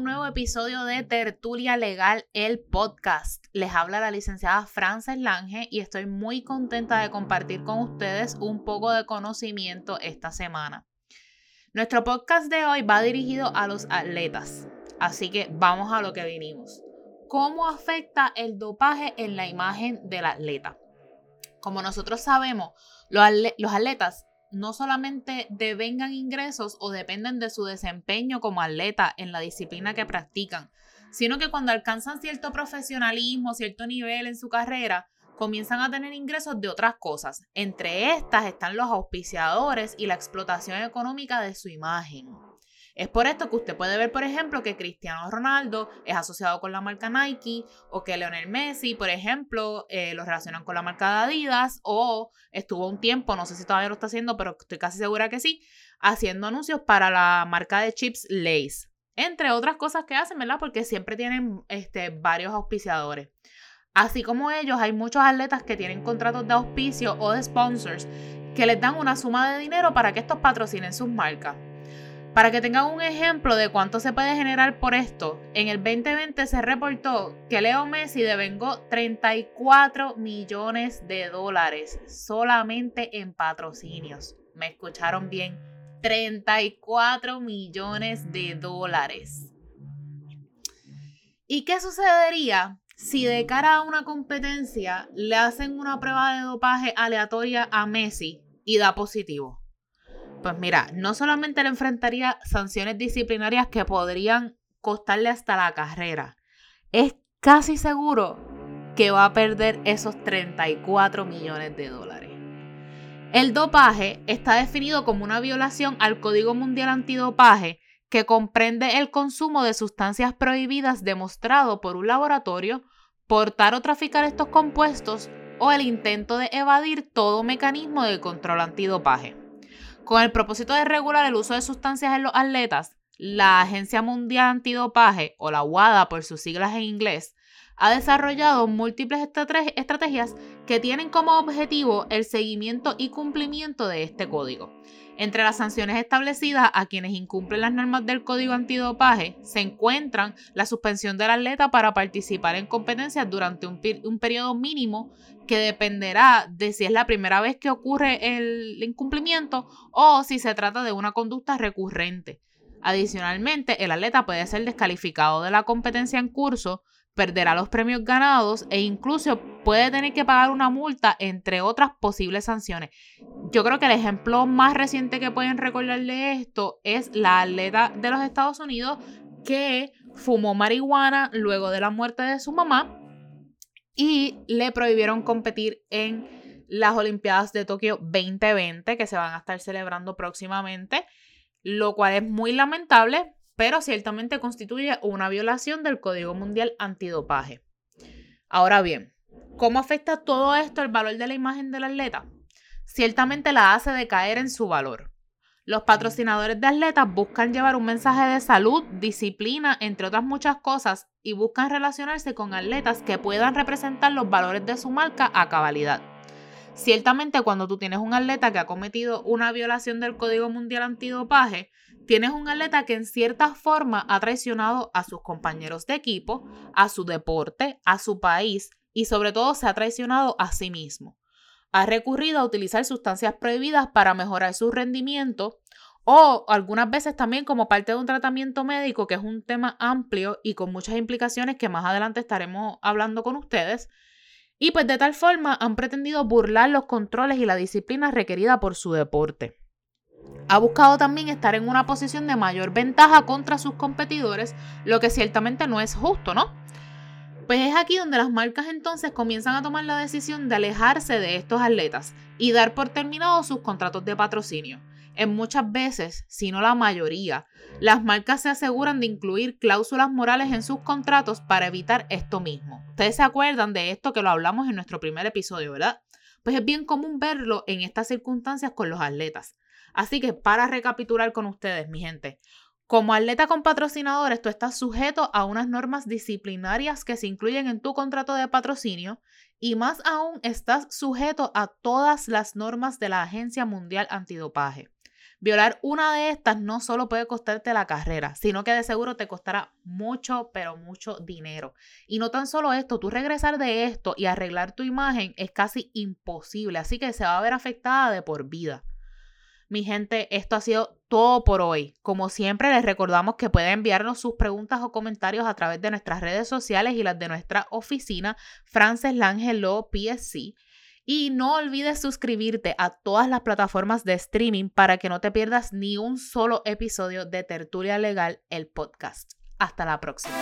nuevo episodio de Tertulia Legal, el podcast. Les habla la licenciada Frances Lange y estoy muy contenta de compartir con ustedes un poco de conocimiento esta semana. Nuestro podcast de hoy va dirigido a los atletas, así que vamos a lo que vinimos. ¿Cómo afecta el dopaje en la imagen del atleta? Como nosotros sabemos, los, atletas no solamente devengan ingresos o dependen de su desempeño como atleta en la disciplina que practican, sino que cuando alcanzan cierto profesionalismo, cierto nivel en su carrera, comienzan a tener ingresos de otras cosas. Entre estas están los auspiciadores y la explotación económica de su imagen. Es por esto que usted puede ver, por ejemplo, que Cristiano Ronaldo es asociado con la marca Nike o que Leonel Messi, por ejemplo, eh, lo relacionan con la marca Adidas o estuvo un tiempo, no sé si todavía lo está haciendo, pero estoy casi segura que sí, haciendo anuncios para la marca de chips Lays. Entre otras cosas que hacen, ¿verdad? Porque siempre tienen este, varios auspiciadores. Así como ellos, hay muchos atletas que tienen contratos de auspicio o de sponsors que les dan una suma de dinero para que estos patrocinen sus marcas. Para que tengan un ejemplo de cuánto se puede generar por esto, en el 2020 se reportó que Leo Messi devengó 34 millones de dólares solamente en patrocinios. ¿Me escucharon bien? 34 millones de dólares. ¿Y qué sucedería si de cara a una competencia le hacen una prueba de dopaje aleatoria a Messi y da positivo? Pues mira, no solamente le enfrentaría sanciones disciplinarias que podrían costarle hasta la carrera, es casi seguro que va a perder esos 34 millones de dólares. El dopaje está definido como una violación al Código Mundial Antidopaje que comprende el consumo de sustancias prohibidas demostrado por un laboratorio, portar o traficar estos compuestos o el intento de evadir todo mecanismo de control antidopaje. Con el propósito de regular el uso de sustancias en los atletas, la Agencia Mundial Antidopaje, o la WADA por sus siglas en inglés, ha desarrollado múltiples estrategias que tienen como objetivo el seguimiento y cumplimiento de este código. Entre las sanciones establecidas a quienes incumplen las normas del código antidopaje se encuentran la suspensión del atleta para participar en competencias durante un, periodo mínimo que dependerá de si es la primera vez que ocurre el incumplimiento o si se trata de una conducta recurrente. Adicionalmente, el atleta puede ser descalificado de la competencia en curso perderá los premios ganados e incluso puede tener que pagar una multa, entre otras posibles sanciones. Yo creo que el ejemplo más reciente que pueden recordarle esto es la atleta de los Estados Unidos que fumó marihuana luego de la muerte de su mamá y le prohibieron competir en las Olimpiadas de Tokio 2020 que se van a estar celebrando próximamente, lo cual es muy lamentable pero ciertamente constituye una violación del Código Mundial Antidopaje. Ahora bien, ¿cómo afecta todo esto el valor de la imagen del atleta? Ciertamente la hace decaer en su valor. Los patrocinadores de atletas buscan llevar un mensaje de salud, disciplina, entre otras muchas cosas, y buscan relacionarse con atletas que puedan representar los valores de su marca a cabalidad. Ciertamente cuando tú tienes un atleta que ha cometido una violación del Código Mundial Antidopaje, tienes un atleta que en cierta forma ha traicionado a sus compañeros de equipo, a su deporte, a su país y sobre todo se ha traicionado a sí mismo. Ha recurrido a utilizar sustancias prohibidas para mejorar su rendimiento o algunas veces también como parte de un tratamiento médico, que es un tema amplio y con muchas implicaciones que más adelante estaremos hablando con ustedes. Y pues de tal forma han pretendido burlar los controles y la disciplina requerida por su deporte. Ha buscado también estar en una posición de mayor ventaja contra sus competidores, lo que ciertamente no es justo, ¿no? Pues es aquí donde las marcas entonces comienzan a tomar la decisión de alejarse de estos atletas y dar por terminados sus contratos de patrocinio. En muchas veces, si no la mayoría, las marcas se aseguran de incluir cláusulas morales en sus contratos para evitar esto mismo. Ustedes se acuerdan de esto que lo hablamos en nuestro primer episodio, ¿verdad? Pues es bien común verlo en estas circunstancias con los atletas. Así que para recapitular con ustedes, mi gente, como atleta con patrocinadores, tú estás sujeto a unas normas disciplinarias que se incluyen en tu contrato de patrocinio y más aún estás sujeto a todas las normas de la Agencia Mundial Antidopaje. Violar una de estas no solo puede costarte la carrera, sino que de seguro te costará mucho, pero mucho dinero. Y no tan solo esto, tú regresar de esto y arreglar tu imagen es casi imposible, así que se va a ver afectada de por vida. Mi gente, esto ha sido todo por hoy. Como siempre, les recordamos que pueden enviarnos sus preguntas o comentarios a través de nuestras redes sociales y las de nuestra oficina, Frances Langelo PSC. Y no olvides suscribirte a todas las plataformas de streaming para que no te pierdas ni un solo episodio de Tertulia Legal, el podcast. Hasta la próxima.